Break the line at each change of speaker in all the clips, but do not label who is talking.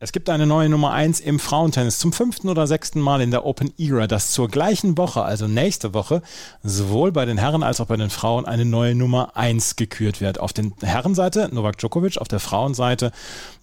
Es gibt eine neue Nummer 1 im Frauentennis zum fünften oder sechsten Mal in der Open Era, dass zur gleichen Woche, also nächste Woche, sowohl bei den Herren als auch bei den Frauen eine neue Nummer 1 gekürt wird. Auf der Herrenseite Novak Djokovic, auf der Frauenseite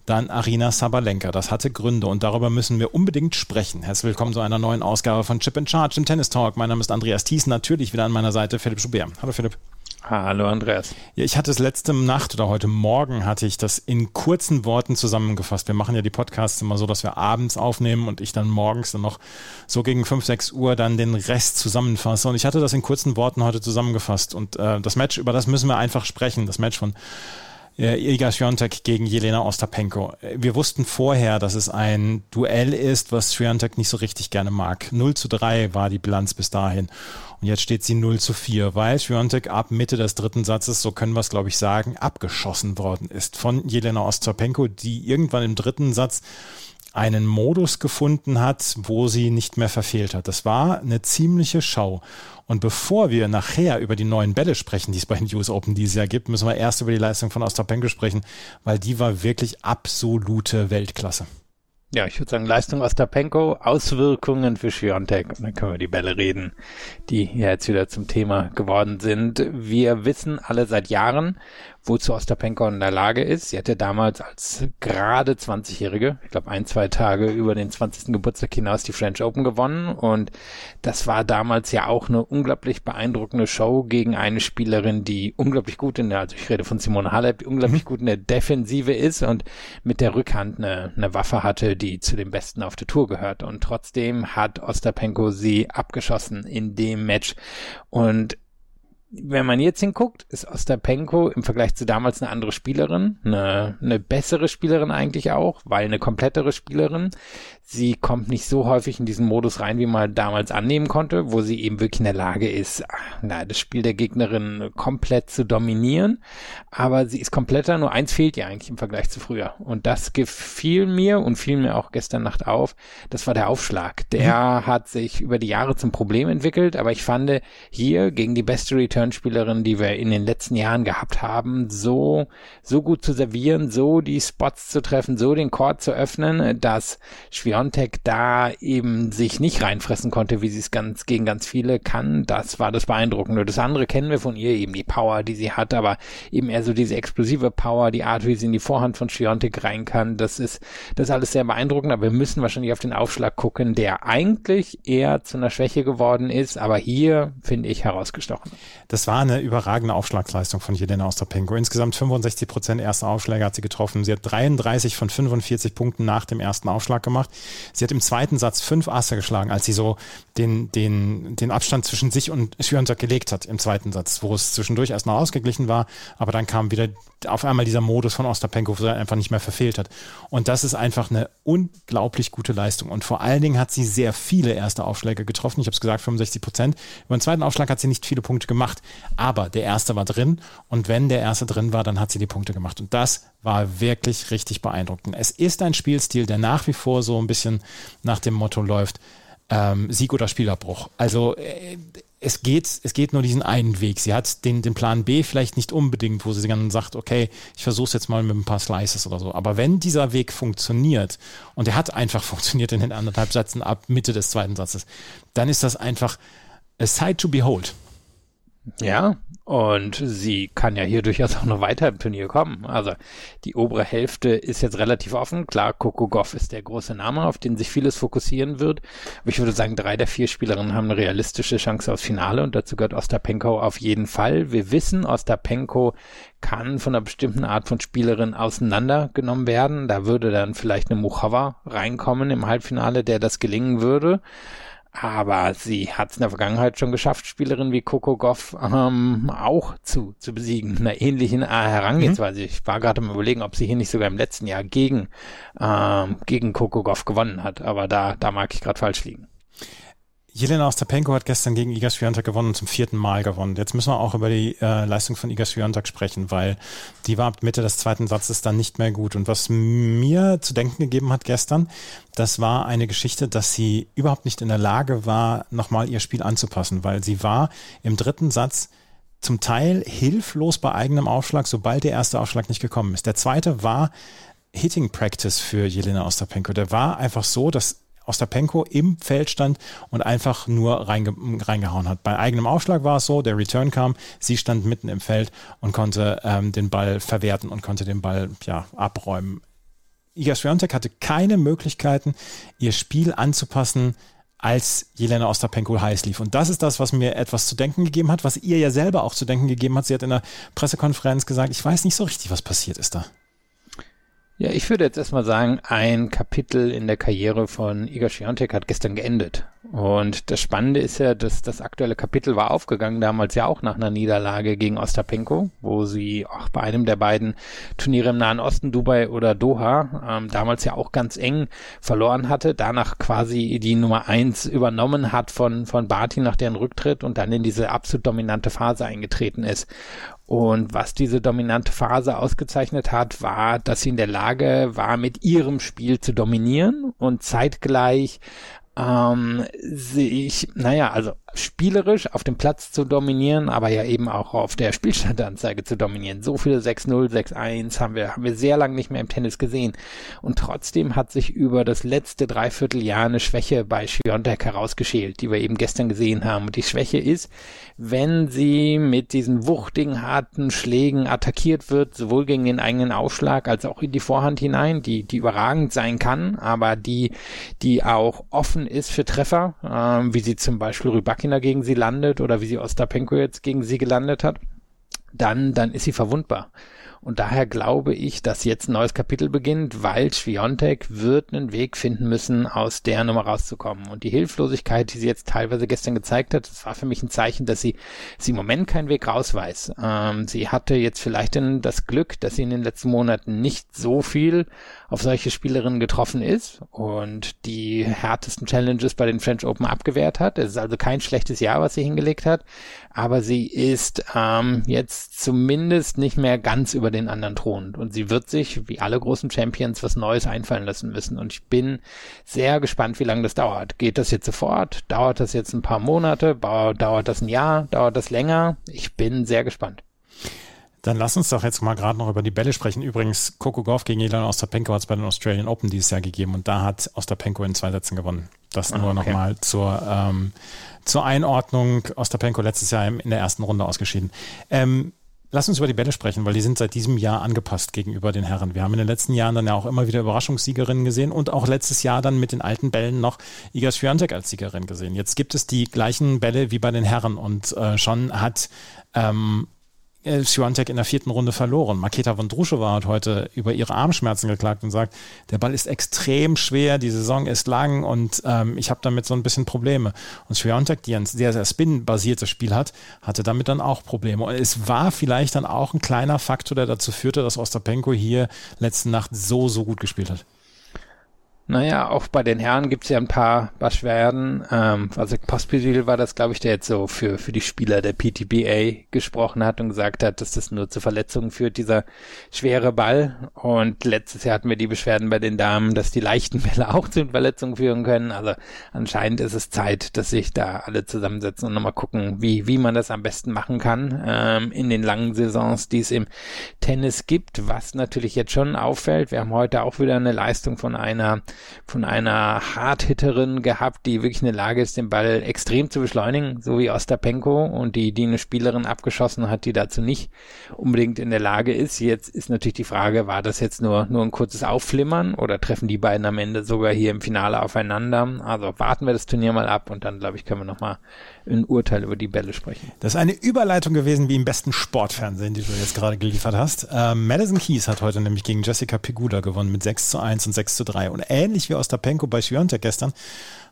dann Arina Sabalenka. Das hatte Gründe und darüber müssen wir unbedingt sprechen. Herzlich willkommen zu einer neuen Ausgabe von Chip in Charge im Tennis Talk. Mein Name ist Andreas Thies, natürlich wieder an meiner Seite Philipp Schubert. Hallo Philipp.
Hallo Andreas.
Ja, ich hatte es letzte Nacht oder heute Morgen hatte ich das in kurzen Worten zusammengefasst. Wir machen ja die Podcasts immer so, dass wir abends aufnehmen und ich dann morgens dann noch so gegen 5, 6 Uhr dann den Rest zusammenfasse. Und ich hatte das in kurzen Worten heute zusammengefasst. Und äh, das Match, über das müssen wir einfach sprechen. Das Match von äh, Iga Swiatek gegen Jelena Ostapenko. Wir wussten vorher, dass es ein Duell ist, was Swiatek nicht so richtig gerne mag. 0 zu 3 war die Bilanz bis dahin. Und jetzt steht sie 0 zu 4, weil Swiatek ab Mitte des dritten Satzes, so können wir es glaube ich sagen, abgeschossen worden ist von Jelena Ostapenko, die irgendwann im dritten Satz einen Modus gefunden hat, wo sie nicht mehr verfehlt hat. Das war eine ziemliche Schau. Und bevor wir nachher über die neuen Bälle sprechen, die es bei den US Open dieses Jahr gibt, müssen wir erst über die Leistung von Ostapenko sprechen, weil die war wirklich absolute Weltklasse.
Ja, ich würde sagen, Leistung Ostapenko, Auswirkungen für Schiontek. Und dann können wir die Bälle reden, die ja jetzt wieder zum Thema geworden sind. Wir wissen alle seit Jahren, wozu Ostapenko in der Lage ist. Sie hatte damals als gerade 20-Jährige, ich glaube ein, zwei Tage über den 20. Geburtstag hinaus die French Open gewonnen und das war damals ja auch eine unglaublich beeindruckende Show gegen eine Spielerin, die unglaublich gut in der, also ich rede von Simone Halep, die unglaublich mhm. gut in der Defensive ist und mit der Rückhand eine, eine Waffe hatte, die zu den Besten auf der Tour gehört und trotzdem hat Ostapenko sie abgeschossen in dem Match und wenn man jetzt hinguckt, ist Ostapenko im Vergleich zu damals eine andere Spielerin, eine, eine bessere Spielerin eigentlich auch, weil eine komplettere Spielerin. Sie kommt nicht so häufig in diesen Modus rein, wie man damals annehmen konnte, wo sie eben wirklich in der Lage ist, na, das Spiel der Gegnerin komplett zu dominieren. Aber sie ist kompletter, nur eins fehlt ihr eigentlich im Vergleich zu früher. Und das gefiel mir und fiel mir auch gestern Nacht auf. Das war der Aufschlag. Der mhm. hat sich über die Jahre zum Problem entwickelt, aber ich fand hier gegen die beste Return-Spielerin, die wir in den letzten Jahren gehabt haben, so, so gut zu servieren, so die Spots zu treffen, so den Court zu öffnen, dass schwierig Biontech da eben sich nicht reinfressen konnte, wie sie es ganz gegen ganz viele kann, das war das Beeindruckende. Das andere kennen wir von ihr, eben die Power, die sie hat, aber eben eher so diese explosive Power, die Art, wie sie in die Vorhand von Schwiontek rein kann, das ist, das ist alles sehr beeindruckend, aber wir müssen wahrscheinlich auf den Aufschlag gucken, der eigentlich eher zu einer Schwäche geworden ist, aber hier finde ich herausgestochen.
Das war eine überragende Aufschlagsleistung von Jelena Ostapenko. Insgesamt 65 Prozent erster Aufschläge hat sie getroffen. Sie hat 33 von 45 Punkten nach dem ersten Aufschlag gemacht. Sie hat im zweiten Satz fünf Asse geschlagen, als sie so den, den, den Abstand zwischen sich und Schwiontek gelegt hat im zweiten Satz, wo es zwischendurch erst noch ausgeglichen war, aber dann kam wieder auf einmal dieser Modus von Ostapenko, wo er einfach nicht mehr verfehlt hat. Und das ist einfach eine unglaublich gute Leistung. Und vor allen Dingen hat sie sehr viele erste Aufschläge getroffen. Ich habe es gesagt, 65 Prozent. Über den zweiten Aufschlag hat sie nicht viele Punkte gemacht, aber der erste war drin. Und wenn der erste drin war, dann hat sie die Punkte gemacht. Und das war wirklich richtig beeindruckend. Es ist ein Spielstil, der nach wie vor so ein bisschen nach dem Motto läuft, ähm, Sieg oder Spielerbruch. Also äh, es geht, es geht nur diesen einen Weg. Sie hat den, den Plan B vielleicht nicht unbedingt, wo sie dann sagt, okay, ich versuche es jetzt mal mit ein paar Slices oder so. Aber wenn dieser Weg funktioniert, und er hat einfach funktioniert in den anderthalb Sätzen ab Mitte des zweiten Satzes, dann ist das einfach a sight to behold.
Ja, und sie kann ja hier durchaus auch noch weiter im Turnier kommen. Also die obere Hälfte ist jetzt relativ offen. Klar, Coco Goff ist der große Name, auf den sich vieles fokussieren wird. Aber ich würde sagen, drei der vier Spielerinnen haben eine realistische Chance aufs Finale und dazu gehört Ostapenko auf jeden Fall. Wir wissen, Ostapenko kann von einer bestimmten Art von Spielerin auseinandergenommen werden. Da würde dann vielleicht eine Muchova reinkommen im Halbfinale, der das gelingen würde. Aber sie hat es in der Vergangenheit schon geschafft, Spielerinnen wie Coco Goff ähm, auch zu, zu besiegen. Einer ähnlichen äh, Herangehensweise. Mhm. Ich war gerade am überlegen, ob sie hier nicht sogar im letzten Jahr gegen, ähm, gegen Coco Goff gewonnen hat. Aber da, da mag ich gerade falsch liegen.
Jelena Ostapenko hat gestern gegen Iga Swiatek gewonnen und zum vierten Mal gewonnen. Jetzt müssen wir auch über die äh, Leistung von Iga Swiatek sprechen, weil die war ab Mitte des zweiten Satzes dann nicht mehr gut. Und was mir zu denken gegeben hat gestern, das war eine Geschichte, dass sie überhaupt nicht in der Lage war, nochmal ihr Spiel anzupassen, weil sie war im dritten Satz zum Teil hilflos bei eigenem Aufschlag, sobald der erste Aufschlag nicht gekommen ist. Der zweite war Hitting Practice für Jelena Ostapenko. Der war einfach so, dass Ostapenko im Feld stand und einfach nur reinge reingehauen hat. Bei eigenem Aufschlag war es so, der Return kam, sie stand mitten im Feld und konnte ähm, den Ball verwerten und konnte den Ball ja, abräumen. Iga Swiatek hatte keine Möglichkeiten, ihr Spiel anzupassen, als Jelena Ostapenko heiß lief. Und das ist das, was mir etwas zu denken gegeben hat, was ihr ja selber auch zu denken gegeben hat. Sie hat in der Pressekonferenz gesagt, ich weiß nicht so richtig, was passiert ist da.
Ja, ich würde jetzt erstmal sagen, ein Kapitel in der Karriere von Igor Świątek hat gestern geendet. Und das Spannende ist ja, dass das aktuelle Kapitel war aufgegangen, damals ja auch nach einer Niederlage gegen Ostapenko, wo sie auch bei einem der beiden Turniere im Nahen Osten, Dubai oder Doha, ähm, damals ja auch ganz eng verloren hatte, danach quasi die Nummer eins übernommen hat von, von Barty nach deren Rücktritt und dann in diese absolut dominante Phase eingetreten ist. Und was diese dominante Phase ausgezeichnet hat, war, dass sie in der Lage war, mit ihrem Spiel zu dominieren und zeitgleich ähm, sehe ich, naja, also spielerisch auf dem Platz zu dominieren, aber ja eben auch auf der Spielstandanzeige zu dominieren. So viele 6-0, 6-1 haben wir, haben wir sehr lange nicht mehr im Tennis gesehen. Und trotzdem hat sich über das letzte Dreivierteljahr eine Schwäche bei Schiontek herausgeschält, die wir eben gestern gesehen haben. Und die Schwäche ist, wenn sie mit diesen wuchtigen, harten Schlägen attackiert wird, sowohl gegen den eigenen Aufschlag als auch in die Vorhand hinein, die, die überragend sein kann, aber die, die auch offen ist für Treffer, ähm, wie sie zum Beispiel Rybaki Sakina gegen sie landet oder wie sie Ostapenko jetzt gegen sie gelandet hat, dann, dann ist sie verwundbar. Und daher glaube ich, dass jetzt ein neues Kapitel beginnt, weil Schwiontek wird einen Weg finden müssen, aus der Nummer rauszukommen. Und die Hilflosigkeit, die sie jetzt teilweise gestern gezeigt hat, das war für mich ein Zeichen, dass sie, sie im Moment keinen Weg raus weiß. Ähm, sie hatte jetzt vielleicht das Glück, dass sie in den letzten Monaten nicht so viel auf solche Spielerinnen getroffen ist und die härtesten Challenges bei den French Open abgewehrt hat. Es ist also kein schlechtes Jahr, was sie hingelegt hat, aber sie ist ähm, jetzt zumindest nicht mehr ganz über den anderen Thron und sie wird sich, wie alle großen Champions, was Neues einfallen lassen müssen und ich bin sehr gespannt, wie lange das dauert. Geht das jetzt sofort? Dauert das jetzt ein paar Monate? Dauert das ein Jahr? Dauert das länger? Ich bin sehr gespannt.
Dann lass uns doch jetzt mal gerade noch über die Bälle sprechen. Übrigens, Coco Golf gegen Jelena Ostapenko hat es bei den Australian Open dieses Jahr gegeben und da hat Ostapenko in zwei Sätzen gewonnen. Das nur okay. nochmal zur, ähm, zur Einordnung. Ostapenko letztes Jahr in der ersten Runde ausgeschieden. Ähm, Lass uns über die Bälle sprechen, weil die sind seit diesem Jahr angepasst gegenüber den Herren. Wir haben in den letzten Jahren dann ja auch immer wieder Überraschungssiegerinnen gesehen und auch letztes Jahr dann mit den alten Bällen noch Iga Swiatek als Siegerin gesehen. Jetzt gibt es die gleichen Bälle wie bei den Herren und äh, schon hat ähm, äh, in der vierten Runde verloren. Maketa Vondrushova hat heute über ihre Armschmerzen geklagt und sagt, der Ball ist extrem schwer, die Saison ist lang und ähm, ich habe damit so ein bisschen Probleme. Und Swiatek, die ein sehr, sehr spin-basiertes Spiel hat, hatte damit dann auch Probleme. Und es war vielleicht dann auch ein kleiner Faktor, der dazu führte, dass Ostapenko hier letzte Nacht so, so gut gespielt hat.
Naja, auch bei den Herren gibt's ja ein paar Beschwerden. Ähm, also Pospisil war das, glaube ich, der jetzt so für, für die Spieler der PTBA gesprochen hat und gesagt hat, dass das nur zu Verletzungen führt, dieser schwere Ball. Und letztes Jahr hatten wir die Beschwerden bei den Damen, dass die leichten Bälle auch zu Verletzungen führen können. Also anscheinend ist es Zeit, dass sich da alle zusammensetzen und nochmal gucken, wie, wie man das am besten machen kann ähm, in den langen Saisons, die es im Tennis gibt. Was natürlich jetzt schon auffällt, wir haben heute auch wieder eine Leistung von einer von einer Hardhitterin gehabt, die wirklich in der Lage ist, den Ball extrem zu beschleunigen, so wie Ostapenko und die, die eine Spielerin abgeschossen hat, die dazu nicht unbedingt in der Lage ist. Jetzt ist natürlich die Frage, war das jetzt nur, nur ein kurzes Aufflimmern oder treffen die beiden am Ende sogar hier im Finale aufeinander? Also warten wir das Turnier mal ab und dann, glaube ich, können wir nochmal ein Urteil über die Bälle sprechen.
Das ist eine Überleitung gewesen wie im besten Sportfernsehen, die du jetzt gerade geliefert hast. Ähm, Madison Keys hat heute nämlich gegen Jessica Pegula gewonnen mit 6 zu 1 und 6 zu 3. Und ähnlich wie Ostapenko bei Schwiontek gestern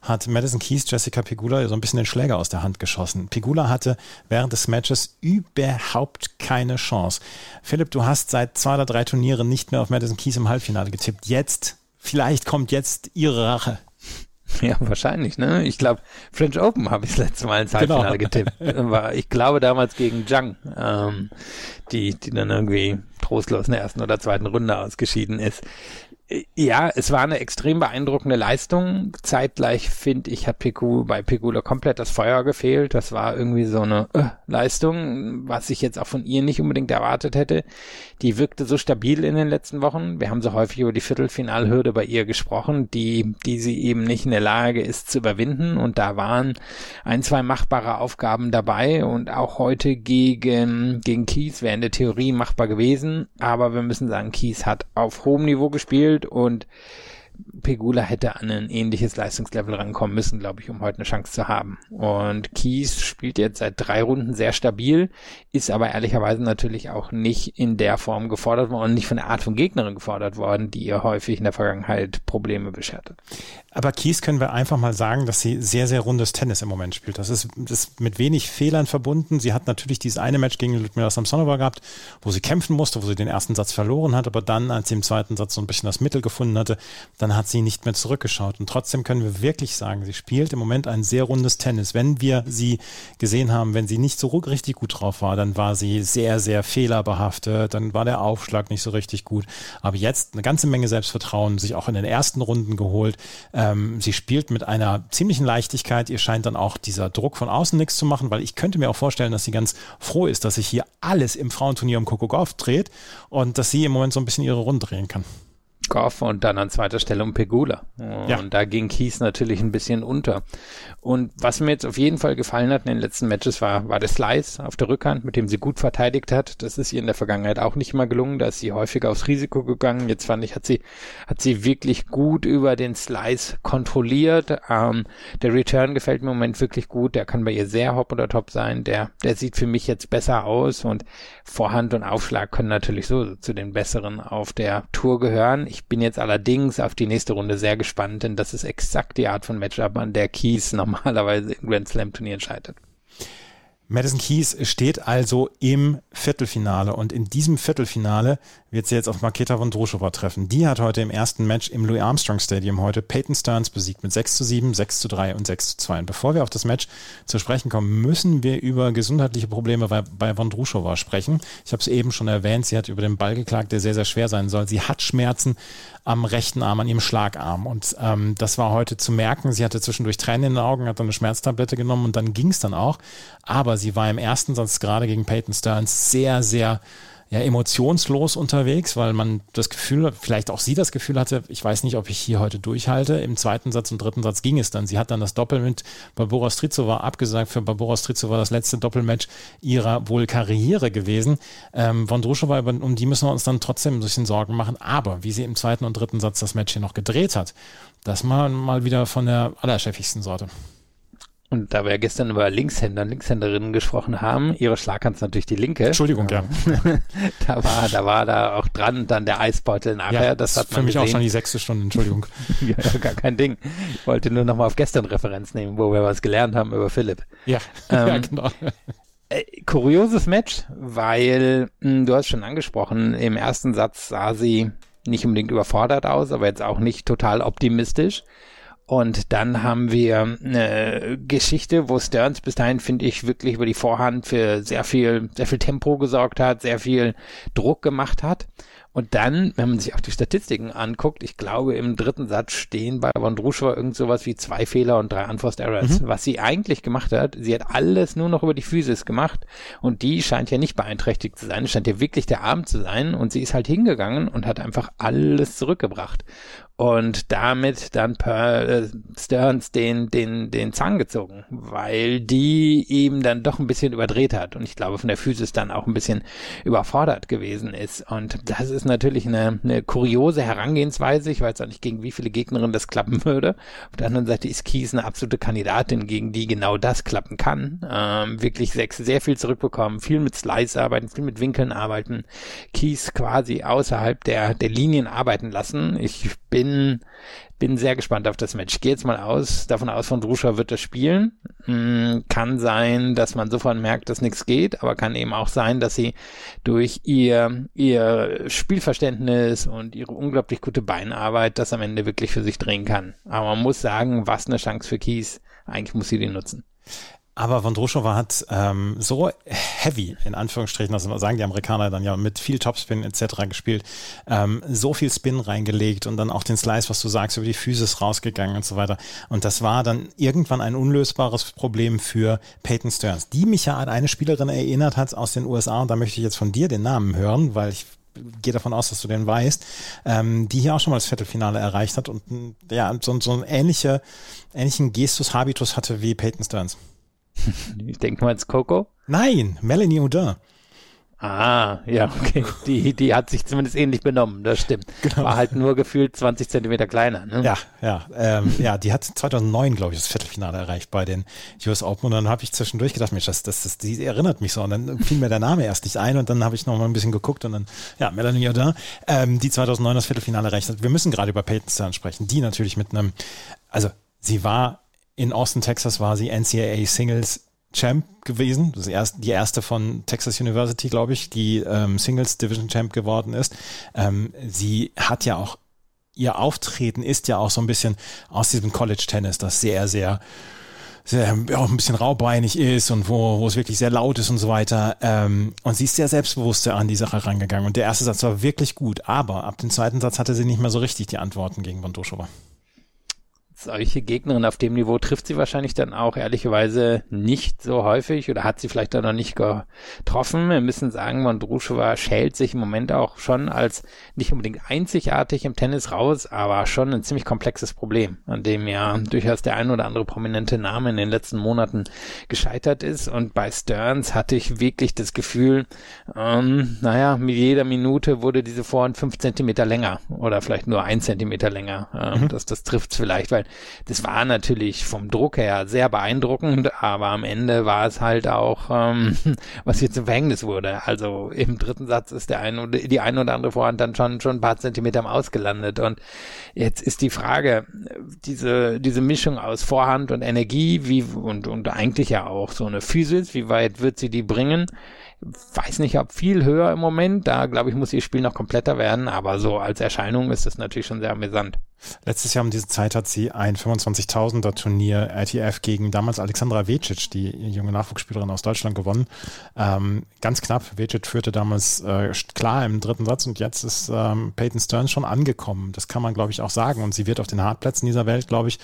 hat Madison Keys Jessica Pegula so ein bisschen den Schläger aus der Hand geschossen. Pegula hatte während des Matches überhaupt keine Chance. Philipp, du hast seit zwei oder drei Turnieren nicht mehr auf Madison Keys im Halbfinale getippt. Jetzt, vielleicht kommt jetzt ihre Rache.
Ja, wahrscheinlich, ne? Ich glaube, French Open habe ich das letzte Mal ins. Halbfinale genau. getippt. War, ich glaube damals gegen Zhang, ähm, die, die dann irgendwie trostlos in der ersten oder zweiten Runde ausgeschieden ist. Ja, es war eine extrem beeindruckende Leistung. Zeitgleich finde ich, hat Piku bei Pegula komplett das Feuer gefehlt. Das war irgendwie so eine äh, Leistung, was ich jetzt auch von ihr nicht unbedingt erwartet hätte. Die wirkte so stabil in den letzten Wochen. Wir haben so häufig über die Viertelfinalhürde bei ihr gesprochen, die, die sie eben nicht in der Lage ist zu überwinden. Und da waren ein, zwei machbare Aufgaben dabei. Und auch heute gegen, gegen Kies wäre in der Theorie machbar gewesen. Aber wir müssen sagen, Kies hat auf hohem Niveau gespielt gespielt und Pegula hätte an ein ähnliches Leistungslevel rankommen müssen, glaube ich, um heute eine Chance zu haben. Und Kies spielt jetzt seit drei Runden sehr stabil, ist aber ehrlicherweise natürlich auch nicht in der Form gefordert worden und nicht von der Art von Gegnerin gefordert worden, die ihr häufig in der Vergangenheit Probleme beschert hat.
Aber Kies können wir einfach mal sagen, dass sie sehr, sehr rundes Tennis im Moment spielt. Das ist, das ist mit wenig Fehlern verbunden. Sie hat natürlich dieses eine Match gegen Ludmila Samsonova gehabt, wo sie kämpfen musste, wo sie den ersten Satz verloren hat, aber dann, als sie im zweiten Satz so ein bisschen das Mittel gefunden hatte, dann hat sie nicht mehr zurückgeschaut. Und trotzdem können wir wirklich sagen, sie spielt im Moment ein sehr rundes Tennis. Wenn wir sie gesehen haben, wenn sie nicht so richtig gut drauf war, dann war sie sehr, sehr fehlerbehaftet, dann war der Aufschlag nicht so richtig gut. Aber jetzt eine ganze Menge Selbstvertrauen, sich auch in den ersten Runden geholt. Ähm, sie spielt mit einer ziemlichen Leichtigkeit. Ihr scheint dann auch dieser Druck von außen nichts zu machen, weil ich könnte mir auch vorstellen, dass sie ganz froh ist, dass sich hier alles im Frauenturnier um Coco Golf dreht und dass sie im Moment so ein bisschen ihre Runde drehen kann.
Goff und dann an zweiter Stelle um Pegula. Und ja. da ging Kies natürlich ein bisschen unter. Und was mir jetzt auf jeden Fall gefallen hat in den letzten Matches war, war der Slice auf der Rückhand, mit dem sie gut verteidigt hat. Das ist ihr in der Vergangenheit auch nicht mal gelungen. Da ist sie häufiger aufs Risiko gegangen. Jetzt fand ich, hat sie, hat sie wirklich gut über den Slice kontrolliert. Ähm, der Return gefällt mir im Moment wirklich gut. Der kann bei ihr sehr hopp oder top sein. Der, der sieht für mich jetzt besser aus und Vorhand und Aufschlag können natürlich so zu den besseren auf der Tour gehören. Ich bin jetzt allerdings auf die nächste Runde sehr gespannt, denn das ist exakt die Art von Matchup, an der Keys normalerweise in Grand Slam Turnieren scheitert.
Madison Keys steht also im Viertelfinale und in diesem Viertelfinale wird sie jetzt auf Marketa Vondrousova treffen. Die hat heute im ersten Match im Louis Armstrong Stadium heute Peyton Stearns besiegt mit 6 zu 7, 6 zu 3 und 6 zu 2. Und bevor wir auf das Match zu sprechen kommen, müssen wir über gesundheitliche Probleme bei, bei Vondrousova sprechen. Ich habe es eben schon erwähnt, sie hat über den Ball geklagt, der sehr, sehr schwer sein soll. Sie hat Schmerzen am rechten Arm, an ihrem Schlagarm und ähm, das war heute zu merken. Sie hatte zwischendurch Tränen in den Augen, hat dann eine Schmerztablette genommen und dann ging es dann auch. Aber sie war im ersten Satz gerade gegen Peyton Stearns sehr, sehr ja, emotionslos unterwegs, weil man das Gefühl, vielleicht auch sie das Gefühl hatte, ich weiß nicht, ob ich hier heute durchhalte. Im zweiten Satz und dritten Satz ging es dann. Sie hat dann das Doppel mit Barbora Strizova abgesagt. Für Barbora Strizova das letzte Doppelmatch ihrer wohl Karriere gewesen. Ähm, Vondrushova, um die müssen wir uns dann trotzdem ein bisschen Sorgen machen. Aber wie sie im zweiten und dritten Satz das Match hier noch gedreht hat, das mal, mal wieder von der allerchefigsten Sorte.
Und da wir gestern über Linkshänder und Linkshänderinnen gesprochen haben, ihre Schlaghand ist natürlich die linke.
Entschuldigung, ja.
da war, da war da auch dran dann der Eisbeutel nachher. Ja,
das hat man für mich gesehen. auch schon die sechste Stunde, Entschuldigung.
ja, gar kein Ding. Ich wollte nur nochmal auf gestern Referenz nehmen, wo wir was gelernt haben über Philipp.
Ja, ähm, ja genau.
Äh, kurioses Match, weil mh, hm, du hast schon angesprochen, im ersten Satz sah sie nicht unbedingt überfordert aus, aber jetzt auch nicht total optimistisch. Und dann haben wir eine Geschichte, wo Stearns bis dahin, finde ich, wirklich über die Vorhand für sehr viel, sehr viel Tempo gesorgt hat, sehr viel Druck gemacht hat. Und dann, wenn man sich auch die Statistiken anguckt, ich glaube, im dritten Satz stehen bei Vondrushova irgend sowas wie zwei Fehler und drei Unforced Errors. Mhm. Was sie eigentlich gemacht hat, sie hat alles nur noch über die Physis gemacht und die scheint ja nicht beeinträchtigt zu sein. Scheint ja wirklich der Arm zu sein und sie ist halt hingegangen und hat einfach alles zurückgebracht und damit dann per äh, Stearns den, den, den Zahn gezogen, weil die ihm dann doch ein bisschen überdreht hat und ich glaube von der Physis dann auch ein bisschen überfordert gewesen ist. Und das ist natürlich eine, eine kuriose Herangehensweise. Ich weiß auch nicht, gegen wie viele Gegnerinnen das klappen würde. Auf der anderen Seite ist Kies eine absolute Kandidatin, gegen die genau das klappen kann. Ähm, wirklich sechs, sehr viel zurückbekommen, viel mit Slice arbeiten, viel mit Winkeln arbeiten, Kies quasi außerhalb der, der Linien arbeiten lassen. Ich bin, bin sehr gespannt auf das Match. Ich gehe jetzt mal aus, davon aus, von Druscha wird das spielen. Hm, kann sein, dass man sofort merkt, dass nichts geht, aber kann eben auch sein, dass sie durch ihr, ihr Spielverständnis und ihre unglaublich gute Beinarbeit das am Ende wirklich für sich drehen kann. Aber man muss sagen, was eine Chance für Kies. Eigentlich muss sie die nutzen.
Aber Vondroshova hat ähm, so heavy, in Anführungsstrichen, das sagen die Amerikaner dann ja, mit viel Topspin etc. gespielt, ähm, so viel Spin reingelegt und dann auch den Slice, was du sagst, über die Physis rausgegangen und so weiter. Und das war dann irgendwann ein unlösbares Problem für Peyton Stearns, die mich ja an eine Spielerin erinnert hat aus den USA und da möchte ich jetzt von dir den Namen hören, weil ich gehe davon aus, dass du den weißt, ähm, die hier auch schon mal das Viertelfinale erreicht hat und ja, so, so einen ähnliche, ähnlichen Gestus Habitus hatte wie Peyton Stearns.
Ich denke mal ins Coco.
Nein, Melanie Oudin.
Ah, ja, okay. Die, die hat sich zumindest ähnlich benommen, das stimmt. Genau. War halt nur gefühlt 20 Zentimeter kleiner. Ne?
Ja, ja, ähm, ja, die hat 2009, glaube ich, das Viertelfinale erreicht bei den US Open und dann habe ich zwischendurch gedacht, Mensch, das, das, das, die erinnert mich so und dann fiel mir der Name erst nicht ein und dann habe ich noch mal ein bisschen geguckt und dann, ja, Melanie Oudin, ähm, die 2009 das Viertelfinale erreicht hat. Wir müssen gerade über Peyton Stern sprechen, die natürlich mit einem, also sie war in Austin, Texas war sie NCAA Singles Champ gewesen. Das ist erst, die erste von Texas University, glaube ich, die ähm, Singles Division Champ geworden ist. Ähm, sie hat ja auch, ihr Auftreten ist ja auch so ein bisschen aus diesem College Tennis, das sehr, sehr sehr, auch ein bisschen raubeinig ist und wo, wo es wirklich sehr laut ist und so weiter. Ähm, und sie ist sehr selbstbewusst an die Sache rangegangen. Und der erste Satz war wirklich gut, aber ab dem zweiten Satz hatte sie nicht mehr so richtig die Antworten gegen Bondoshova
solche Gegnerin auf dem Niveau trifft sie wahrscheinlich dann auch ehrlicherweise nicht so häufig oder hat sie vielleicht auch noch nicht getroffen. Wir müssen sagen, Mondruschewa schält sich im Moment auch schon als nicht unbedingt einzigartig im Tennis raus, aber schon ein ziemlich komplexes Problem, an dem ja durchaus der ein oder andere prominente Name in den letzten Monaten gescheitert ist. Und bei Stearns hatte ich wirklich das Gefühl, ähm, naja, mit jeder Minute wurde diese Vorhand fünf Zentimeter länger oder vielleicht nur ein Zentimeter länger. Ähm, mhm. Das, das trifft vielleicht, weil das war natürlich vom Druck her sehr beeindruckend, aber am Ende war es halt auch, ähm, was hier zum Verhängnis wurde. Also im dritten Satz ist der eine oder die eine oder andere Vorhand dann schon schon ein paar Zentimeter im Ausgelandet. Und jetzt ist die Frage, diese diese Mischung aus Vorhand und Energie, wie und und eigentlich ja auch so eine Physis, wie weit wird sie die bringen? weiß nicht, ob viel höher im Moment. Da glaube ich, muss ihr Spiel noch kompletter werden, aber so als Erscheinung ist es natürlich schon sehr amüsant.
Letztes Jahr um diese Zeit hat sie ein 25.000er Turnier ITF gegen damals Alexandra Vecic, die junge Nachwuchsspielerin aus Deutschland, gewonnen. Ähm, ganz knapp. Vecic führte damals äh, klar im dritten Satz und jetzt ist ähm, Peyton Stearns schon angekommen. Das kann man, glaube ich, auch sagen. Und sie wird auf den Hartplätzen dieser Welt, glaube ich,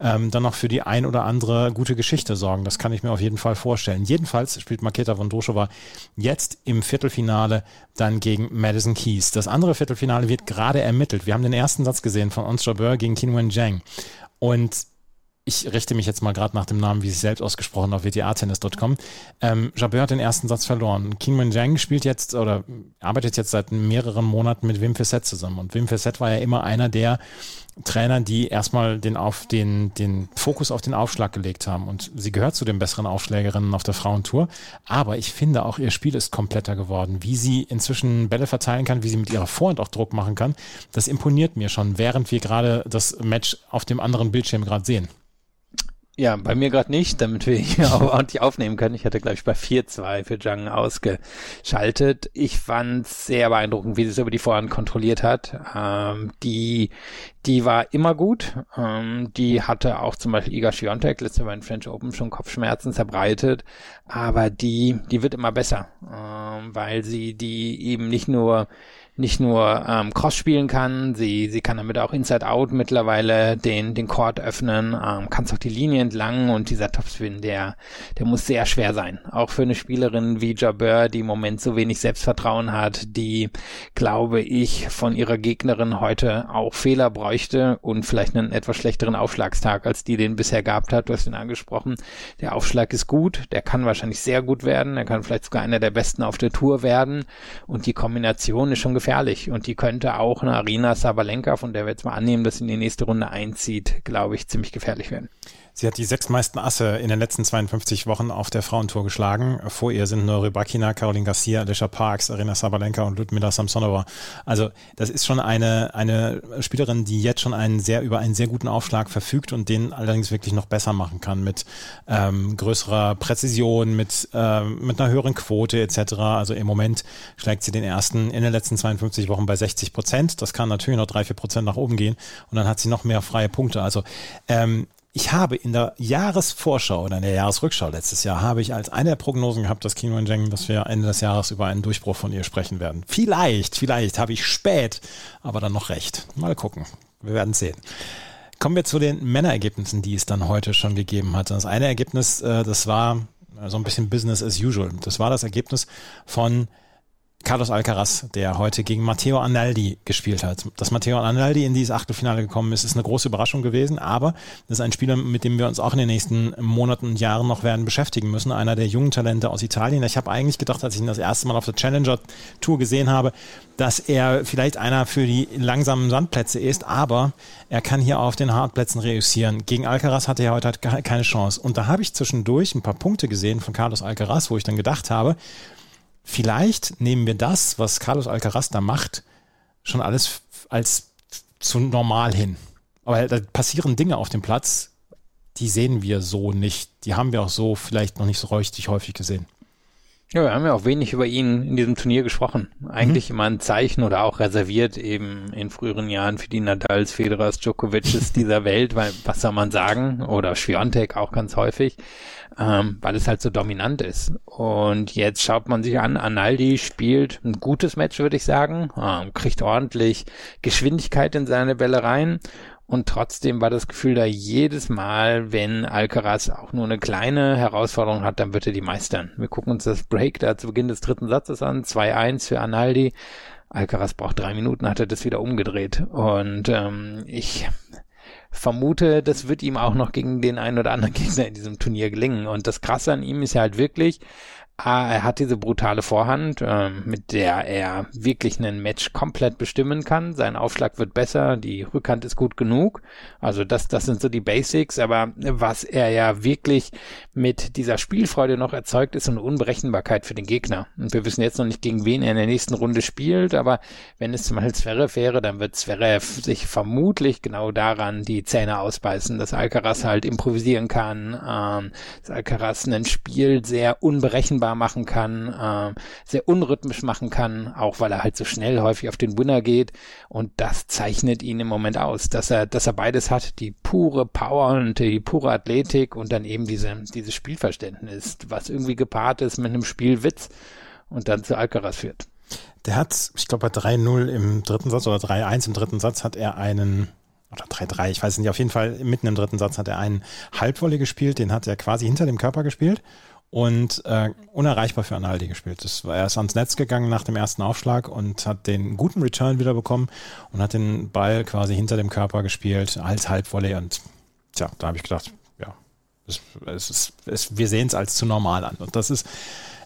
ähm, dann noch für die ein oder andere gute Geschichte sorgen. Das kann ich mir auf jeden Fall vorstellen. Jedenfalls spielt Maketa Vondroshova jetzt im Viertelfinale dann gegen Madison Keys. Das andere Viertelfinale wird gerade ermittelt. Wir haben den ersten Satz gesehen von Ons Jabeur gegen Qinwen Zhang. Und ich richte mich jetzt mal gerade nach dem Namen, wie sie selbst ausgesprochen auf wta-tennis.com. Ähm, Jabeur hat den ersten Satz verloren. Keen Zhang spielt jetzt oder arbeitet jetzt seit mehreren Monaten mit Wim Fissett zusammen. Und Wim Fissett war ja immer einer der Trainer, die erstmal den, auf den, den Fokus auf den Aufschlag gelegt haben. Und sie gehört zu den besseren Aufschlägerinnen auf der Frauentour. Aber ich finde auch, ihr Spiel ist kompletter geworden. Wie sie inzwischen Bälle verteilen kann, wie sie mit ihrer Vorhand auch Druck machen kann, das imponiert mir schon, während wir gerade das Match auf dem anderen Bildschirm gerade sehen.
Ja, bei mir gerade nicht, damit wir hier auch ordentlich aufnehmen können. Ich hatte, glaube ich, bei 4-2 für Zhang ausgeschaltet. Ich fand sehr beeindruckend, wie sie es über die Vorhand kontrolliert hat. Ähm, die, die war immer gut. Ähm, die hatte auch zum Beispiel Iga Świątek letzte Mal in French Open schon Kopfschmerzen zerbreitet. Aber die, die wird immer besser, ähm, weil sie die eben nicht nur nicht nur ähm, Cross spielen kann, sie, sie kann damit auch Inside-Out mittlerweile den, den Court öffnen, ähm, kannst auch die Linie entlang und dieser Topspin, der, der muss sehr schwer sein. Auch für eine Spielerin wie Jabeur, die im Moment so wenig Selbstvertrauen hat, die, glaube ich, von ihrer Gegnerin heute auch Fehler bräuchte und vielleicht einen etwas schlechteren Aufschlagstag, als die den bisher gehabt hat. Du hast ihn angesprochen. Der Aufschlag ist gut, der kann wahrscheinlich sehr gut werden, er kann vielleicht sogar einer der besten auf der Tour werden und die Kombination ist schon gefährlich gefährlich und die könnte auch eine Arena Sabalenka, von der wir jetzt mal annehmen, dass sie in die nächste Runde einzieht, glaube ich, ziemlich gefährlich werden.
Sie hat die sechs meisten Asse in den letzten 52 Wochen auf der Frauentour geschlagen. Vor ihr sind Nori Bakina, Caroline Garcia, Alicia Parks, Arena Sabalenka und Ludmila Samsonova. Also das ist schon eine, eine Spielerin, die jetzt schon einen sehr über einen sehr guten Aufschlag verfügt und den allerdings wirklich noch besser machen kann mit ähm, größerer Präzision, mit, ähm, mit einer höheren Quote etc. Also im Moment schlägt sie den ersten in den letzten 52 Wochen bei 60 Prozent. Das kann natürlich noch drei, vier Prozent nach oben gehen und dann hat sie noch mehr freie Punkte. Also ähm, ich habe in der Jahresvorschau oder in der Jahresrückschau letztes Jahr habe ich als eine der Prognosen gehabt, dass Kino Jeng, dass wir Ende des Jahres über einen Durchbruch von ihr sprechen werden. Vielleicht, vielleicht habe ich spät, aber dann noch recht. Mal gucken. Wir werden sehen. Kommen wir zu den Männerergebnissen, die es dann heute schon gegeben hat. Das eine Ergebnis, äh, das war so ein bisschen Business as usual. Das war das Ergebnis von Carlos Alcaraz, der heute gegen Matteo Analdi gespielt hat. Dass Matteo Analdi in dieses Achtelfinale gekommen ist, ist eine große Überraschung gewesen, aber das ist ein Spieler, mit dem wir uns auch in den nächsten Monaten und Jahren noch werden beschäftigen müssen. Einer der jungen Talente aus Italien. Ich habe eigentlich gedacht, als ich ihn das erste Mal auf der Challenger Tour gesehen habe, dass er vielleicht einer für die langsamen Sandplätze ist, aber er kann hier auf den Hartplätzen reüssieren. Gegen Alcaraz hatte er heute halt keine Chance. Und da habe ich zwischendurch ein paar Punkte gesehen von Carlos Alcaraz, wo ich dann gedacht habe, vielleicht nehmen wir das, was Carlos Alcaraz da macht, schon alles als zu normal hin. Aber da passieren Dinge auf dem Platz, die sehen wir so nicht. Die haben wir auch so vielleicht noch nicht so richtig häufig gesehen.
Ja, wir haben ja auch wenig über ihn in diesem Turnier gesprochen. Eigentlich mhm. immer ein Zeichen oder auch reserviert eben in früheren Jahren für die Nadals, Federers, Djokovic's dieser Welt, weil was soll man sagen? Oder Schwiontek auch ganz häufig ähm, weil es halt so dominant ist. Und jetzt schaut man sich an, Analdi spielt ein gutes Match, würde ich sagen, ähm, kriegt ordentlich Geschwindigkeit in seine Bälle rein. Und trotzdem war das Gefühl da jedes Mal, wenn Alcaraz auch nur eine kleine Herausforderung hat, dann wird er die meistern. Wir gucken uns das Break da zu Beginn des dritten Satzes an, 2-1 für Analdi. Alcaraz braucht drei Minuten, hat er das wieder umgedreht. Und ähm, ich vermute, das wird ihm auch noch gegen den einen oder anderen Gegner in diesem Turnier gelingen. Und das Krasse an ihm ist ja halt wirklich, Ah, er hat diese brutale Vorhand, äh, mit der er wirklich einen Match komplett bestimmen kann. Sein Aufschlag wird besser, die Rückhand ist gut genug. Also das, das sind so die Basics. Aber was er ja wirklich mit dieser Spielfreude noch erzeugt, ist eine Unberechenbarkeit für den Gegner. Und wir wissen jetzt noch nicht, gegen wen er in der nächsten Runde spielt. Aber wenn es zum Beispiel Zverev wäre, dann wird Zverev sich vermutlich genau daran die Zähne ausbeißen, dass Alcaraz halt improvisieren kann, ähm, dass Alcaraz ein Spiel sehr unberechenbar unberechenbar machen kann, äh, sehr unrhythmisch machen kann, auch weil er halt so schnell häufig auf den Winner geht. Und das zeichnet ihn im Moment aus, dass er, dass er beides hat, die pure Power und die pure Athletik und dann eben diese, dieses Spielverständnis, was irgendwie gepaart ist mit einem Spielwitz und dann zu Alcaraz führt.
Der hat, ich glaube, bei 3-0 im dritten Satz oder 3-1 im dritten Satz hat er einen oder 3-3, ich weiß nicht, auf jeden Fall mitten im dritten Satz hat er einen Halbvolley gespielt, den hat er quasi hinter dem Körper gespielt und äh, unerreichbar für Analdi gespielt. Das war, er ist ans Netz gegangen nach dem ersten Aufschlag und hat den guten Return wieder bekommen und hat den Ball quasi hinter dem Körper gespielt als Halbvolley und tja, da habe ich gedacht, ja, es, es ist, es, wir sehen es als zu normal an und das ist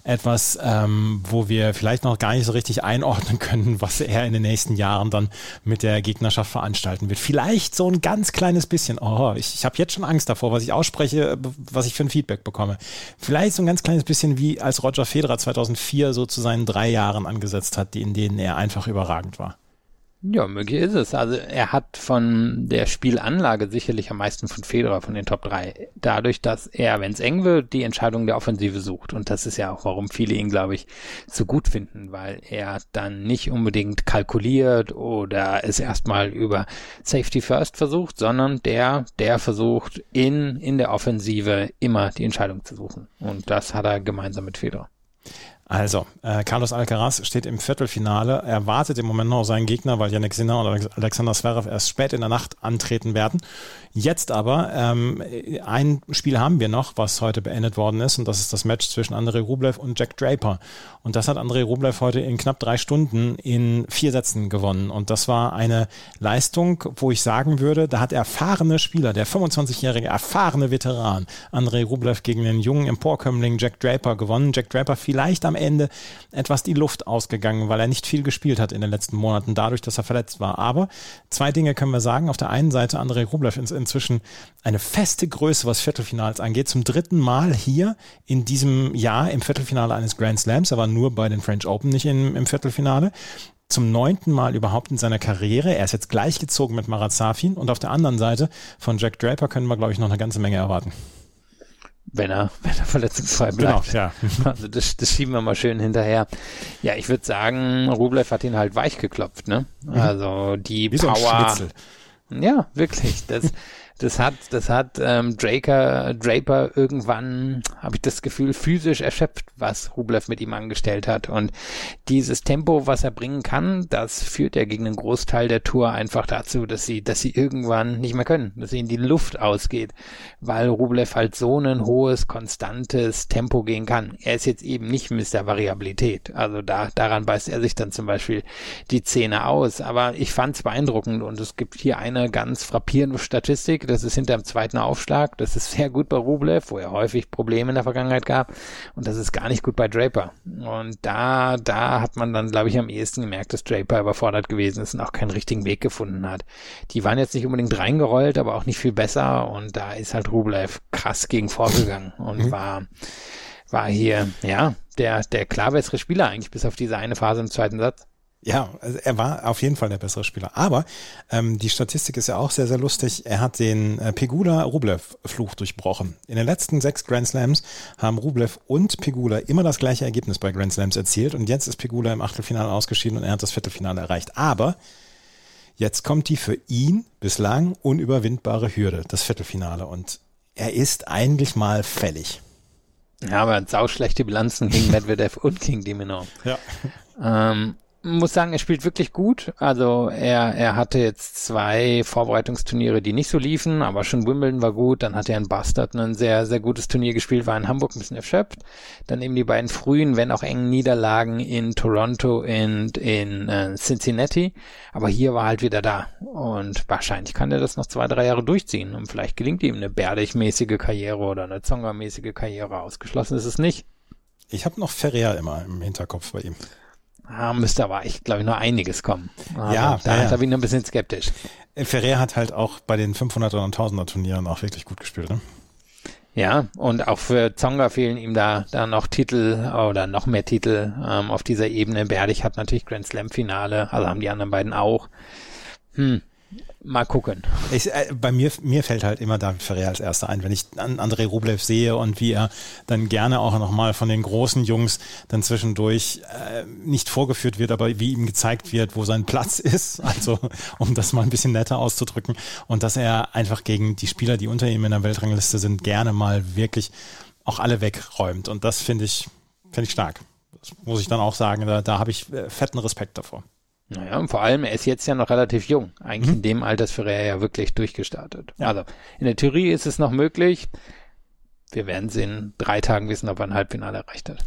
etwas, ähm, wo wir vielleicht noch gar nicht so richtig einordnen können, was er in den nächsten Jahren dann mit der Gegnerschaft veranstalten wird. Vielleicht so ein ganz kleines bisschen, oh, ich, ich habe jetzt schon Angst davor, was ich ausspreche, was ich für ein Feedback bekomme. Vielleicht so ein ganz kleines bisschen wie als Roger Federer 2004 so zu seinen drei Jahren angesetzt hat, in denen er einfach überragend war.
Ja, möglich ist es. Also er hat von der Spielanlage sicherlich am meisten von Federer von den Top 3. Dadurch, dass er, wenn es eng wird, die Entscheidung der Offensive sucht. Und das ist ja auch, warum viele ihn, glaube ich, so gut finden, weil er dann nicht unbedingt kalkuliert oder es erstmal über Safety First versucht, sondern der, der versucht in, in der Offensive immer die Entscheidung zu suchen. Und das hat er gemeinsam mit Federer.
Also, äh, Carlos Alcaraz steht im Viertelfinale. Er wartet im Moment noch auf seinen Gegner, weil Yannick Sinner und Alexander Zverev erst spät in der Nacht antreten werden. Jetzt aber, ähm, ein Spiel haben wir noch, was heute beendet worden ist, und das ist das Match zwischen Andrei Rublev und Jack Draper. Und das hat Andrei Rublev heute in knapp drei Stunden in vier Sätzen gewonnen. Und das war eine Leistung, wo ich sagen würde, da hat erfahrene Spieler, der 25-jährige erfahrene Veteran Andrei Rublev gegen den jungen Emporkömmling Jack Draper gewonnen. Jack Draper vielleicht am Ende etwas die Luft ausgegangen, weil er nicht viel gespielt hat in den letzten Monaten, dadurch, dass er verletzt war. Aber zwei Dinge können wir sagen. Auf der einen Seite, Andrei Rublev ist inzwischen eine feste Größe, was Viertelfinals angeht. Zum dritten Mal hier in diesem Jahr im Viertelfinale eines Grand Slams. Er war nur bei den French Open nicht im, im Viertelfinale zum neunten Mal überhaupt in seiner Karriere. Er ist jetzt gleichgezogen mit Marat Safin und auf der anderen Seite von Jack Draper können wir, glaube ich, noch eine ganze Menge erwarten.
Wenn er, wenn er verletzungsfrei bleibt. Genau, ja. Also das, das schieben wir mal schön hinterher. Ja, ich würde sagen, Rublev hat ihn halt weich geklopft, ne? Mhm. Also die
Wie
Power.
So
ja, wirklich. Das, das hat, das hat ähm, Draker, Draper irgendwann, habe ich das Gefühl, physisch erschöpft, was Rublev mit ihm angestellt hat. Und dieses Tempo, was er bringen kann, das führt ja gegen einen Großteil der Tour einfach dazu, dass sie, dass sie irgendwann nicht mehr können, dass ihnen die Luft ausgeht, weil Rublev halt so ein hohes, konstantes Tempo gehen kann. Er ist jetzt eben nicht Mr. Variabilität. Also da, daran beißt er sich dann zum Beispiel die Zähne aus. Aber ich fand es beeindruckend und es gibt hier eine ganz frappierende Statistik das ist hinter dem zweiten Aufschlag. Das ist sehr gut bei Rublev, wo er häufig Probleme in der Vergangenheit gab. Und das ist gar nicht gut bei Draper. Und da, da hat man dann, glaube ich, am ehesten gemerkt, dass Draper überfordert gewesen ist und auch keinen richtigen Weg gefunden hat. Die waren jetzt nicht unbedingt reingerollt, aber auch nicht viel besser. Und da ist halt Rublev krass gegen vorgegangen und mhm. war, war hier, ja, der, der klar bessere Spieler eigentlich bis auf diese eine Phase im zweiten Satz.
Ja, also er war auf jeden Fall der bessere Spieler. Aber ähm, die Statistik ist ja auch sehr, sehr lustig. Er hat den äh, Pegula-Rublev-Fluch durchbrochen. In den letzten sechs Grand Slams haben Rublev und Pegula immer das gleiche Ergebnis bei Grand Slams erzielt. Und jetzt ist Pegula im Achtelfinale ausgeschieden und er hat das Viertelfinale erreicht. Aber jetzt kommt die für ihn bislang unüberwindbare Hürde, das Viertelfinale. Und er ist eigentlich mal fällig.
Ja, aber sauschlechte Bilanzen gegen Medvedev und gegen Diminov.
Ja.
Ähm, muss sagen, er spielt wirklich gut. Also er, er hatte jetzt zwei Vorbereitungsturniere, die nicht so liefen, aber schon Wimbledon war gut. Dann hat er in Bastard ein sehr, sehr gutes Turnier gespielt, war in Hamburg ein bisschen erschöpft. Dann eben die beiden frühen, wenn auch engen Niederlagen in Toronto und in äh, Cincinnati. Aber hier war halt wieder da. Und wahrscheinlich kann er das noch zwei, drei Jahre durchziehen. Und vielleicht gelingt ihm eine Berdich-mäßige Karriere oder eine Zonga-mäßige Karriere. Ausgeschlossen ist es nicht.
Ich habe noch Ferrer immer im Hinterkopf bei ihm.
Ah, müsste aber, ich glaube, noch einiges kommen.
Also, ja,
da, da bin ich noch ein bisschen skeptisch.
Äh, Ferrer hat halt auch bei den 500er und 1000er Turnieren auch wirklich gut gespielt, ne?
Ja, und auch für Zonga fehlen ihm da, da noch Titel oder noch mehr Titel ähm, auf dieser Ebene. Berdig hat natürlich Grand Slam Finale, also haben die anderen beiden auch. Hm, Mal gucken.
Ich, äh, bei mir, mir fällt halt immer David Ferrer als erster ein, wenn ich an André Rublev sehe und wie er dann gerne auch nochmal von den großen Jungs dann zwischendurch äh, nicht vorgeführt wird, aber wie ihm gezeigt wird, wo sein Platz ist. Also, um das mal ein bisschen netter auszudrücken. Und dass er einfach gegen die Spieler, die unter ihm in der Weltrangliste sind, gerne mal wirklich auch alle wegräumt. Und das finde ich, finde ich stark. Das muss ich dann auch sagen, da, da habe ich äh, fetten Respekt davor.
Naja, und vor allem, er ist jetzt ja noch relativ jung. Eigentlich mhm. in dem Alter ist Ferrer ja wirklich durchgestartet. Ja. Also, in der Theorie ist es noch möglich. Wir werden in drei Tagen wissen, ob er ein Halbfinale erreicht hat.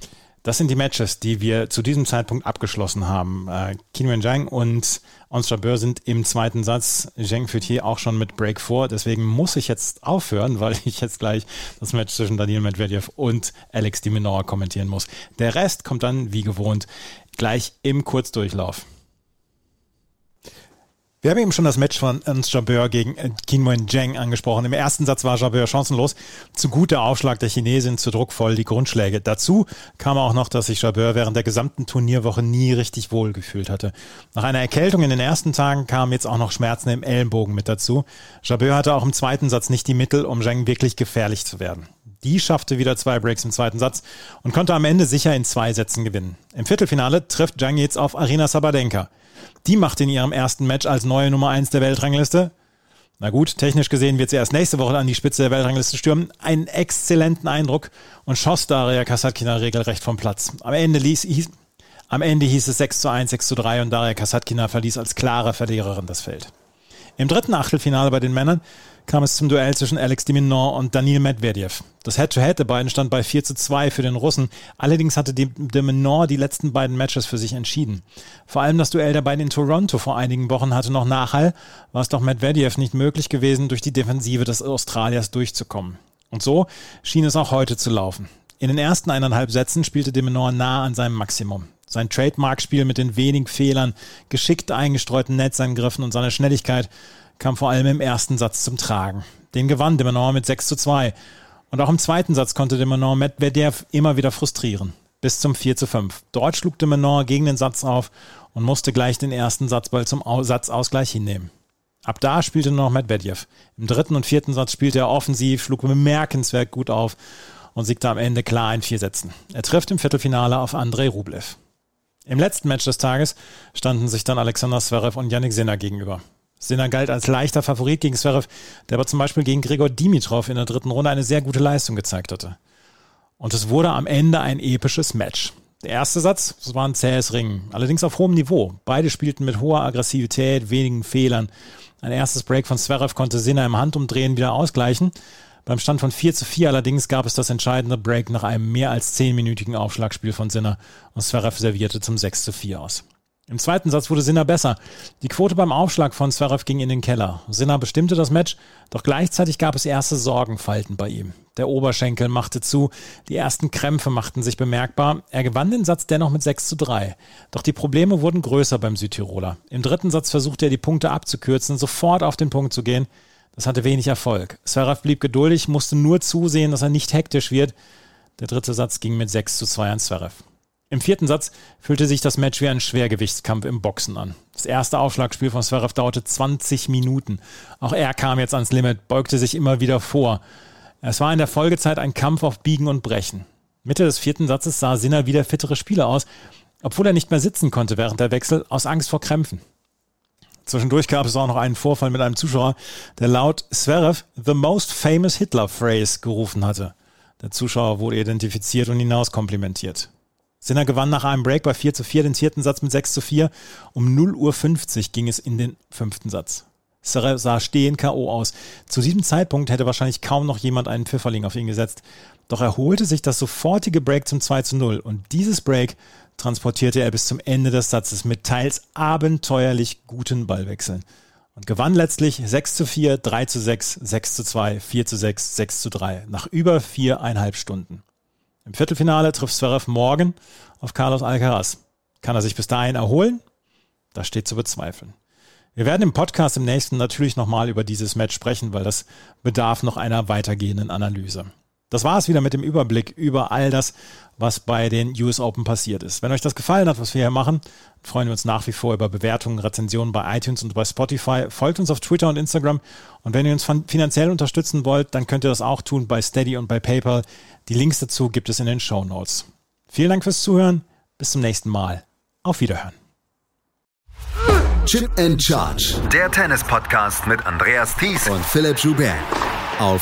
Das sind die Matches, die wir zu diesem Zeitpunkt abgeschlossen haben. Äh, Qin Zhang und Ons Jabeur sind im zweiten Satz. Zheng führt hier auch schon mit Break vor. Deswegen muss ich jetzt aufhören, weil ich jetzt gleich das Match zwischen Daniel Medvedev und Alex Diminor kommentieren muss. Der Rest kommt dann, wie gewohnt, gleich im Kurzdurchlauf. Wir haben eben schon das Match von Ernst Jabeur gegen Qinwen Zheng angesprochen. Im ersten Satz war Jabeur chancenlos. Zu guter Aufschlag der Chinesin, zu druckvoll die Grundschläge. Dazu kam auch noch, dass sich Jabeur während der gesamten Turnierwoche nie richtig wohl gefühlt hatte. Nach einer Erkältung in den ersten Tagen kamen jetzt auch noch Schmerzen im Ellenbogen mit dazu. Jabeur hatte auch im zweiten Satz nicht die Mittel, um Zheng wirklich gefährlich zu werden. Die schaffte wieder zwei Breaks im zweiten Satz und konnte am Ende sicher in zwei Sätzen gewinnen. Im Viertelfinale trifft Zhang jetzt auf Arina Sabadenka. Die macht in ihrem ersten Match als neue Nummer 1 der Weltrangliste. Na gut, technisch gesehen wird sie erst nächste Woche an die Spitze der Weltrangliste stürmen. Einen exzellenten Eindruck und schoss Daria Kasatkina regelrecht vom Platz. Am Ende, ließ, hieß, am Ende hieß es 6 zu 1, 6 zu 3 und Daria Kasatkina verließ als klare Verliererin das Feld. Im dritten Achtelfinale bei den Männern kam es zum Duell zwischen Alex Diminon und Daniil Medvedev. Das Head-to-Head der beiden stand bei 4 zu 2 für den Russen. Allerdings hatte Diminon die letzten beiden Matches für sich entschieden. Vor allem das Duell der beiden in Toronto vor einigen Wochen hatte noch Nachhall, war es doch Medvedev nicht möglich gewesen, durch die Defensive des Australiers durchzukommen. Und so schien es auch heute zu laufen. In den ersten eineinhalb Sätzen spielte de Menor nah an seinem Maximum. Sein Trademark-Spiel mit den wenigen Fehlern, geschickt eingestreuten Netzangriffen und seiner Schnelligkeit kam vor allem im ersten Satz zum Tragen. Den gewann de Menor mit 6 zu 2. Und auch im zweiten Satz konnte de Menor Medvedev immer wieder frustrieren. Bis zum 4 zu 5. Dort schlug de Menor gegen den Satz auf und musste gleich den ersten Satzball zum Satzausgleich hinnehmen. Ab da spielte nur noch Medvedev. Im dritten und vierten Satz spielte er offensiv, schlug bemerkenswert gut auf und siegte am Ende klar in vier Sätzen. Er trifft im Viertelfinale auf Andrei Rublev. Im letzten Match des Tages standen sich dann Alexander Zverev und Yannick Sinner gegenüber. Sinner galt als leichter Favorit gegen Zverev, der aber zum Beispiel gegen Gregor Dimitrov in der dritten Runde eine sehr gute Leistung gezeigt hatte. Und es wurde am Ende ein episches Match. Der erste Satz, das war ein zähes Ringen, allerdings auf hohem Niveau. Beide spielten mit hoher Aggressivität, wenigen Fehlern. Ein erstes Break von Zverev konnte Sinner im Handumdrehen wieder ausgleichen. Beim Stand von 4 zu 4 allerdings gab es das entscheidende Break nach einem mehr als zehnminütigen Aufschlagspiel von Sinner und Zverev servierte zum 6 zu 4 aus. Im zweiten Satz wurde Sinner besser. Die Quote beim Aufschlag von Zverev ging in den Keller. Sinner bestimmte das Match, doch gleichzeitig gab es erste Sorgenfalten bei ihm. Der Oberschenkel machte zu, die ersten Krämpfe machten sich bemerkbar. Er gewann den Satz dennoch mit 6 zu 3. Doch die Probleme wurden größer beim Südtiroler. Im dritten Satz versuchte er die Punkte abzukürzen, sofort auf den Punkt zu gehen. Das hatte wenig Erfolg. Zverev blieb geduldig, musste nur zusehen, dass er nicht hektisch wird. Der dritte Satz ging mit 6 zu 2 an Zverev. Im vierten Satz fühlte sich das Match wie ein Schwergewichtskampf im Boxen an. Das erste Aufschlagspiel von Zverev dauerte 20 Minuten. Auch er kam jetzt ans Limit, beugte sich immer wieder vor. Es war in der Folgezeit ein Kampf auf Biegen und Brechen. Mitte des vierten Satzes sah Sinner wieder fittere Spieler aus, obwohl er nicht mehr sitzen konnte während der Wechsel, aus Angst vor Krämpfen. Zwischendurch gab es auch noch einen Vorfall mit einem Zuschauer, der laut Zverev the most famous Hitler phrase gerufen hatte. Der Zuschauer wurde identifiziert und hinaus komplimentiert. Sinner gewann nach einem Break bei 4 zu 4 den vierten Satz mit 6 zu 4. Um 0 Uhr 50 ging es in den fünften Satz. Serre sah stehen K.O. aus. Zu diesem Zeitpunkt hätte wahrscheinlich kaum noch jemand einen Pfifferling auf ihn gesetzt. Doch er holte sich das sofortige Break zum 2 zu 0 und dieses Break transportierte er bis zum Ende des Satzes mit teils abenteuerlich guten Ballwechseln und gewann letztlich 6 zu 4, 3 zu 6, 6 zu 2, 4 zu 6, 6 zu 3 nach über viereinhalb Stunden. Im Viertelfinale trifft Zverev morgen auf Carlos Alcaraz. Kann er sich bis dahin erholen? Das steht zu bezweifeln. Wir werden im Podcast im nächsten natürlich nochmal über dieses Match sprechen, weil das bedarf noch einer weitergehenden Analyse. Das war es wieder mit dem Überblick über all das, was bei den US Open passiert ist. Wenn euch das gefallen hat, was wir hier machen, freuen wir uns nach wie vor über Bewertungen, Rezensionen bei iTunes und bei Spotify. Folgt uns auf Twitter und Instagram. Und wenn ihr uns finanziell unterstützen wollt, dann könnt ihr das auch tun bei Steady und bei PayPal. Die Links dazu gibt es in den Show Notes. Vielen Dank fürs Zuhören. Bis zum nächsten Mal. Auf Wiederhören.
Chip and Charge.
Der Tennis-Podcast mit Andreas Thies
und Philipp Joubert. Auf